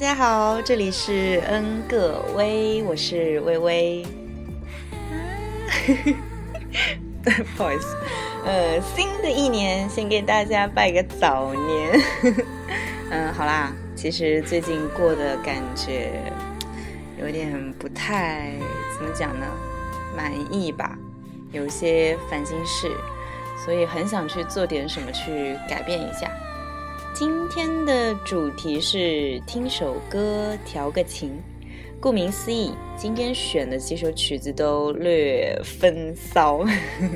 大家好，这里是恩个微，我是微微。不好意思，呃，新的一年先给大家拜个早年。嗯，好啦，其实最近过的感觉有点不太怎么讲呢，满意吧，有些烦心事，所以很想去做点什么去改变一下。今天的主题是听首歌调个情，顾名思义，今天选的几首曲子都略风骚。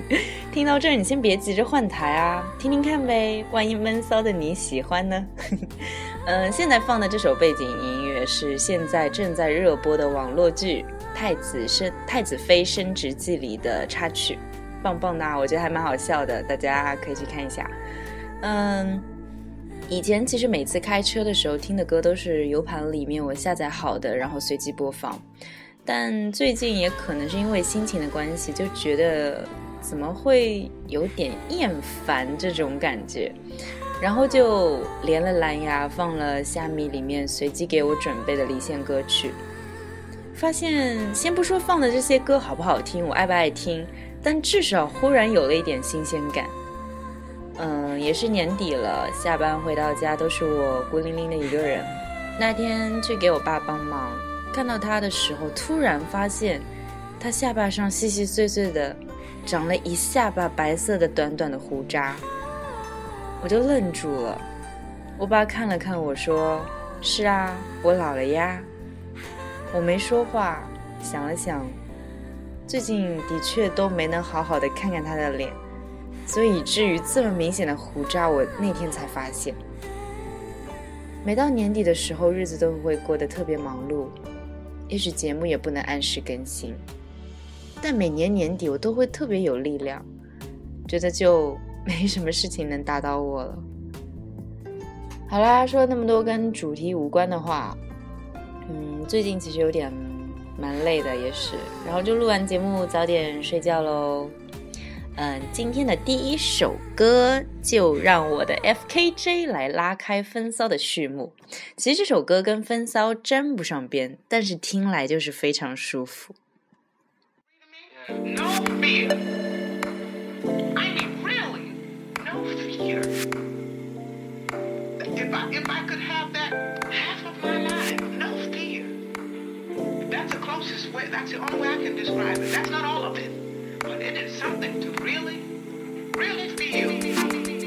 听到这儿，你先别急着换台啊，听听看呗，万一闷骚的你喜欢呢？嗯，现在放的这首背景音乐是现在正在热播的网络剧《太子升太子妃升职记》里的插曲，棒棒哒，我觉得还蛮好笑的，大家可以去看一下。嗯。以前其实每次开车的时候听的歌都是 U 盘里面我下载好的，然后随机播放。但最近也可能是因为心情的关系，就觉得怎么会有点厌烦这种感觉，然后就连了蓝牙放了虾米里面随机给我准备的离线歌曲。发现先不说放的这些歌好不好听，我爱不爱听，但至少忽然有了一点新鲜感。嗯，也是年底了，下班回到家都是我孤零零的一个人。那天去给我爸帮忙，看到他的时候，突然发现他下巴上细细碎碎的长了一下巴白色的短短的胡渣，我就愣住了。我爸看了看我说：“是啊，我老了呀。”我没说话，想了想，最近的确都没能好好的看看他的脸。所以，以至于这么明显的胡渣，我那天才发现。每到年底的时候，日子都会过得特别忙碌，也许节目也不能按时更新。但每年年底，我都会特别有力量，觉得就没什么事情能打倒我了。好啦，说了那么多跟主题无关的话，嗯，最近其实有点蛮累的，也是，然后就录完节目，早点睡觉喽。嗯，今天的第一首歌就让我的 F K J 来拉开风骚的序幕。其实这首歌跟风骚沾不上边，但是听来就是非常舒服。it. Is something to really, really feel.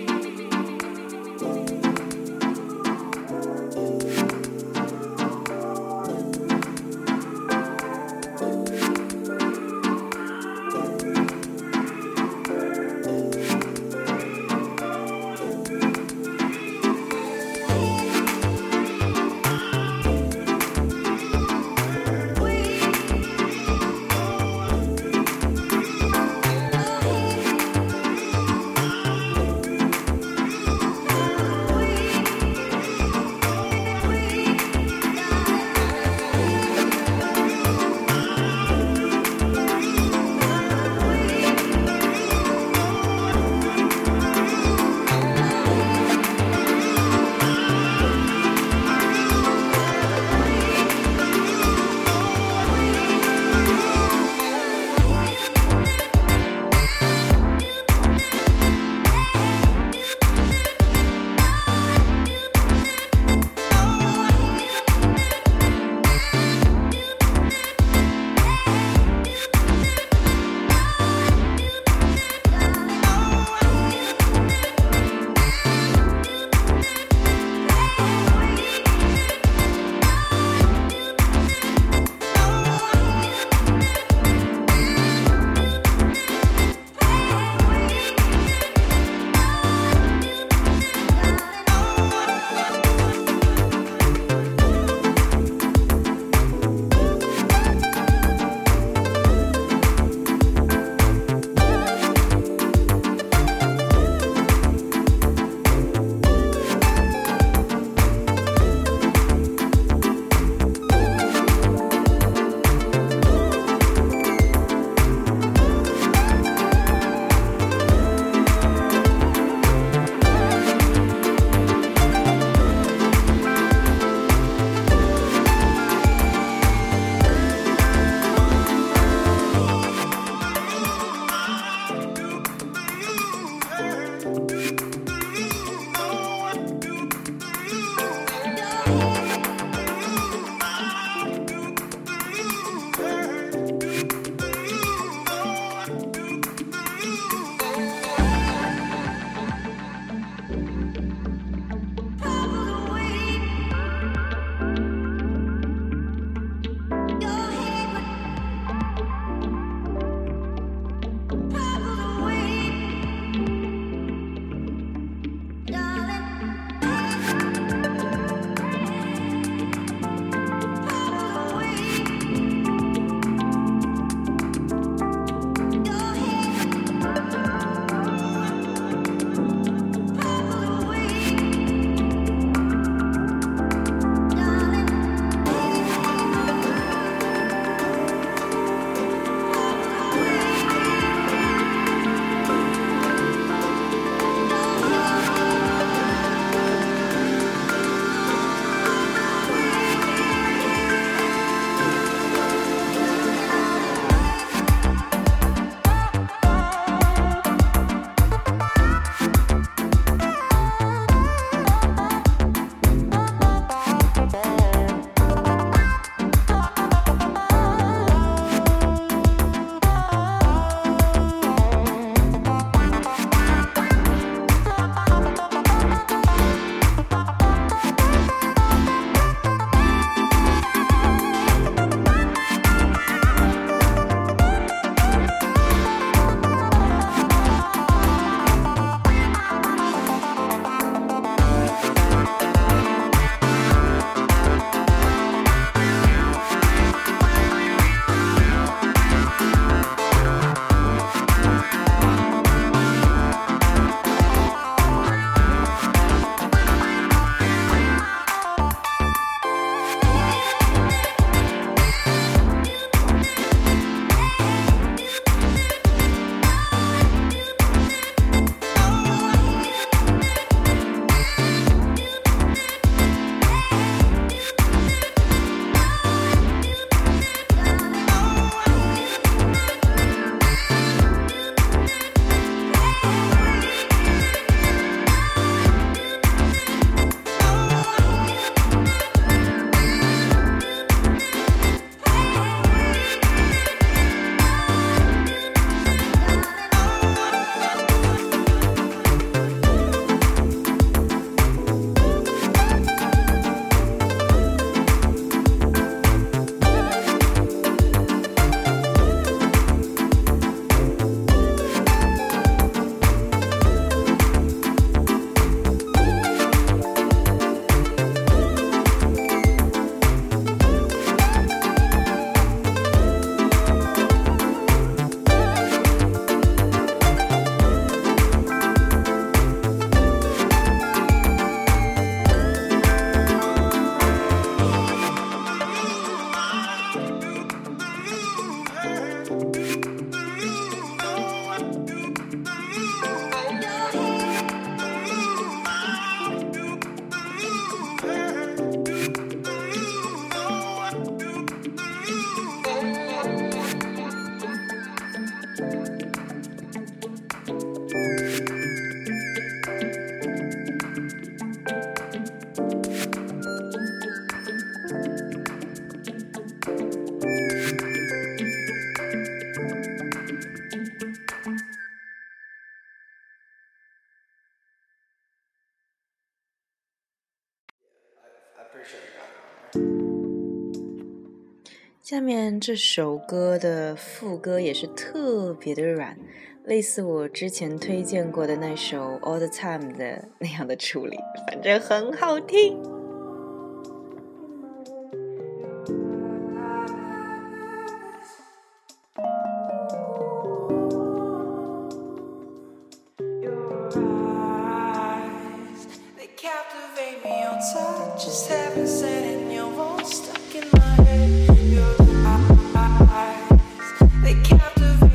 下面这首歌的副歌也是特别的软，类似我之前推荐过的那首《All the Time》的那样的处理，反正很好听。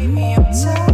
Baby, I'm tired.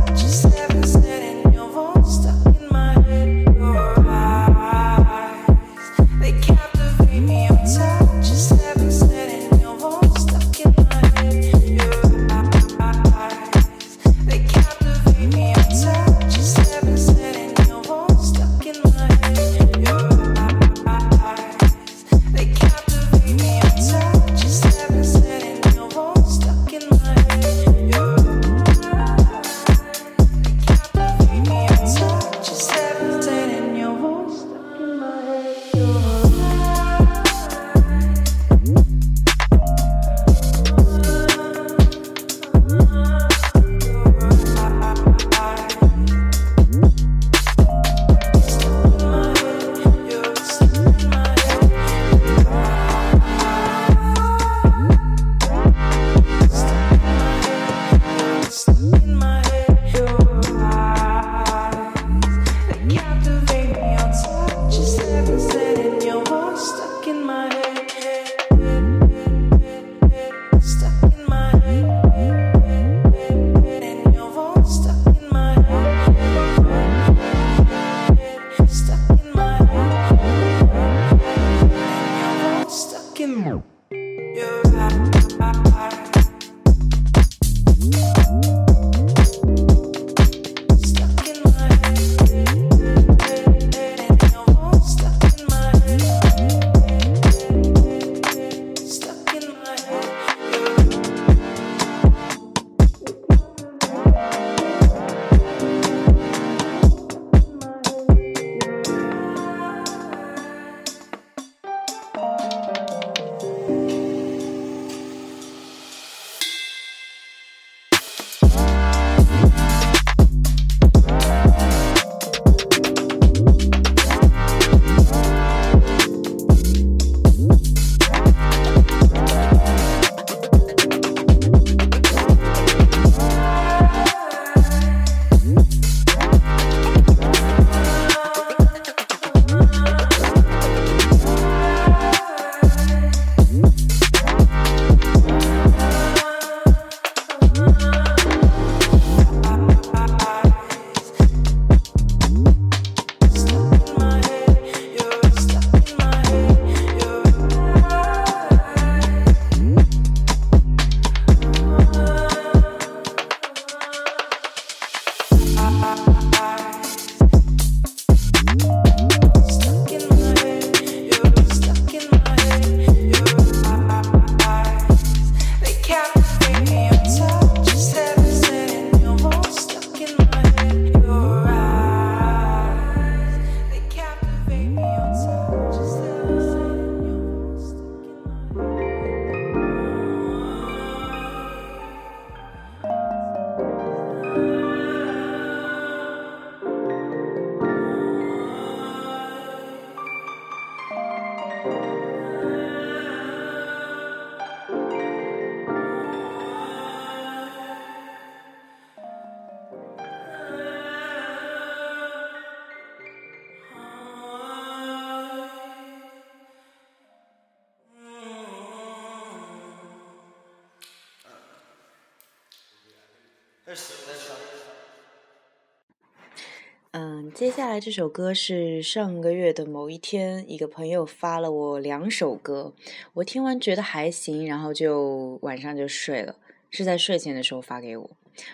接下来这首歌是上个月的某一天，一个朋友发了我两首歌，我听完觉得还行，然后就晚上就睡了，是在睡前的时候发给我。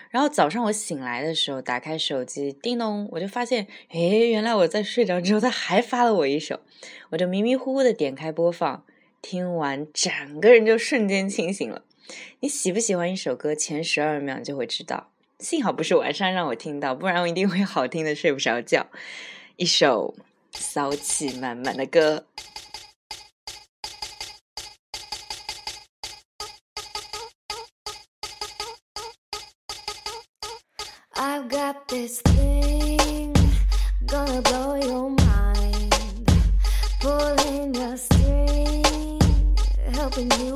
然后早上我醒来的时候，打开手机，叮咚，我就发现，诶，原来我在睡着之后，他还发了我一首，我就迷迷糊糊的点开播放，听完整个人就瞬间清醒了。你喜不喜欢一首歌，前十二秒就会知道。幸好不是晚上让我听到，不然我一定会好听的睡不着觉。一首骚气满满的歌。I've got this thing gonna blow your mind, pulling your string, helping you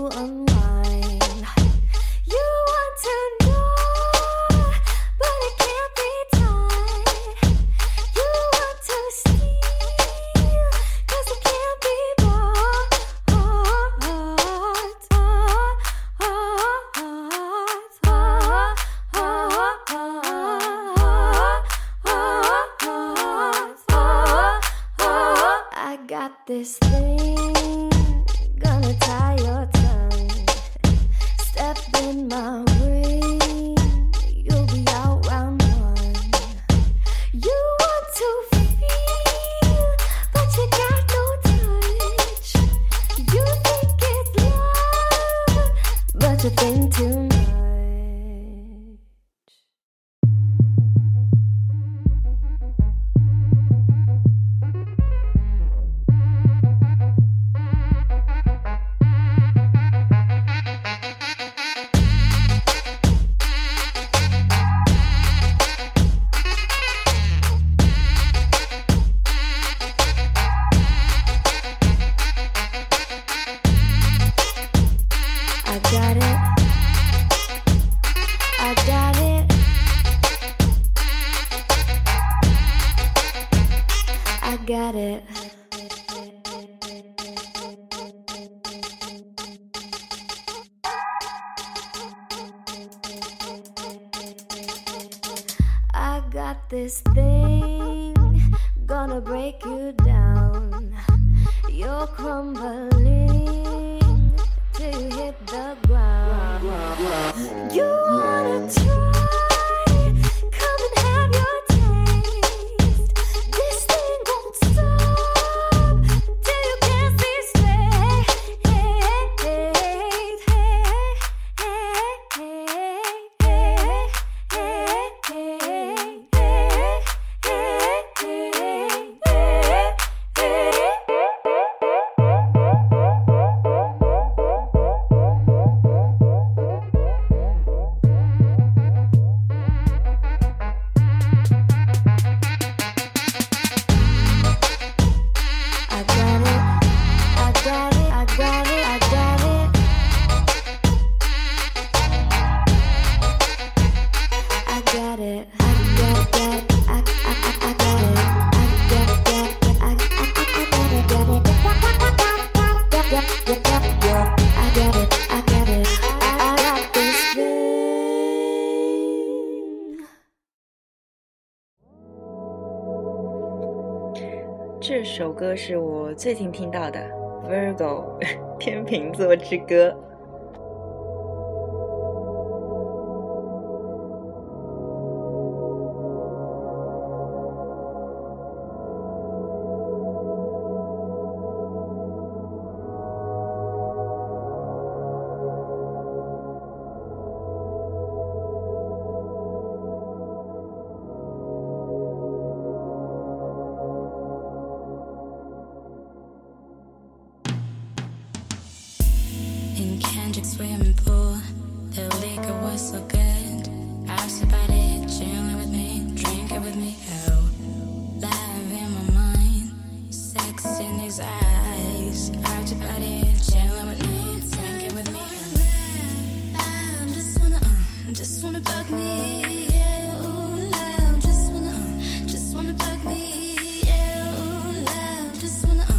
got this thing gonna break you down. You're crumbling till you hit the ground. You wanna try? 是我最近听到的《Virgo 天秤座之歌》。when I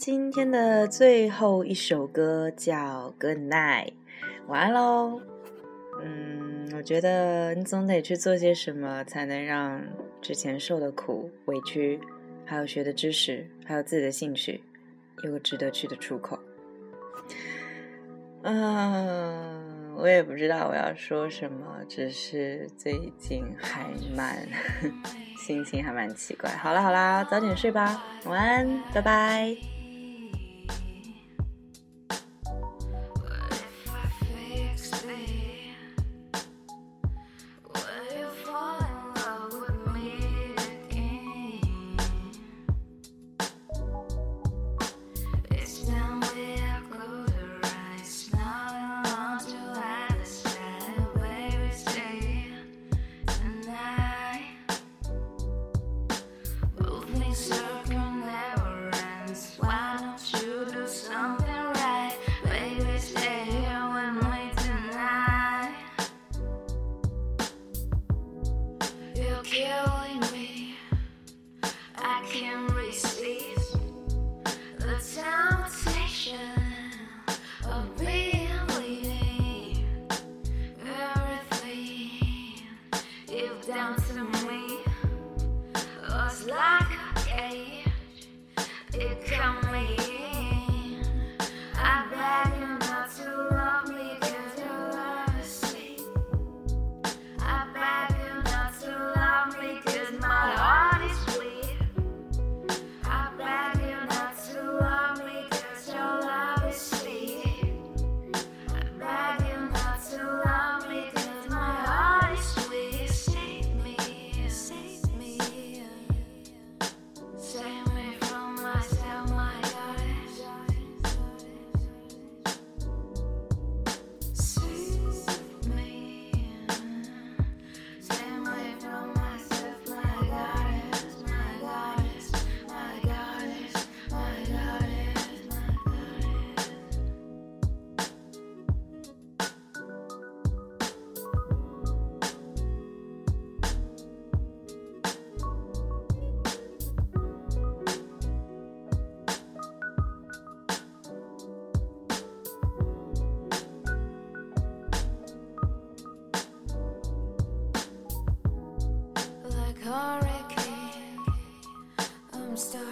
今天的最后一首歌叫《Good Night》，晚安喽。嗯，我觉得你总得去做些什么，才能让之前受的苦、委屈，还有学的知识，还有自己的兴趣，有个值得去的出口。嗯，我也不知道我要说什么，只是最近还蛮 心情还蛮奇怪。好啦好啦，早点睡吧，晚安，拜拜。correctly. I'm starting.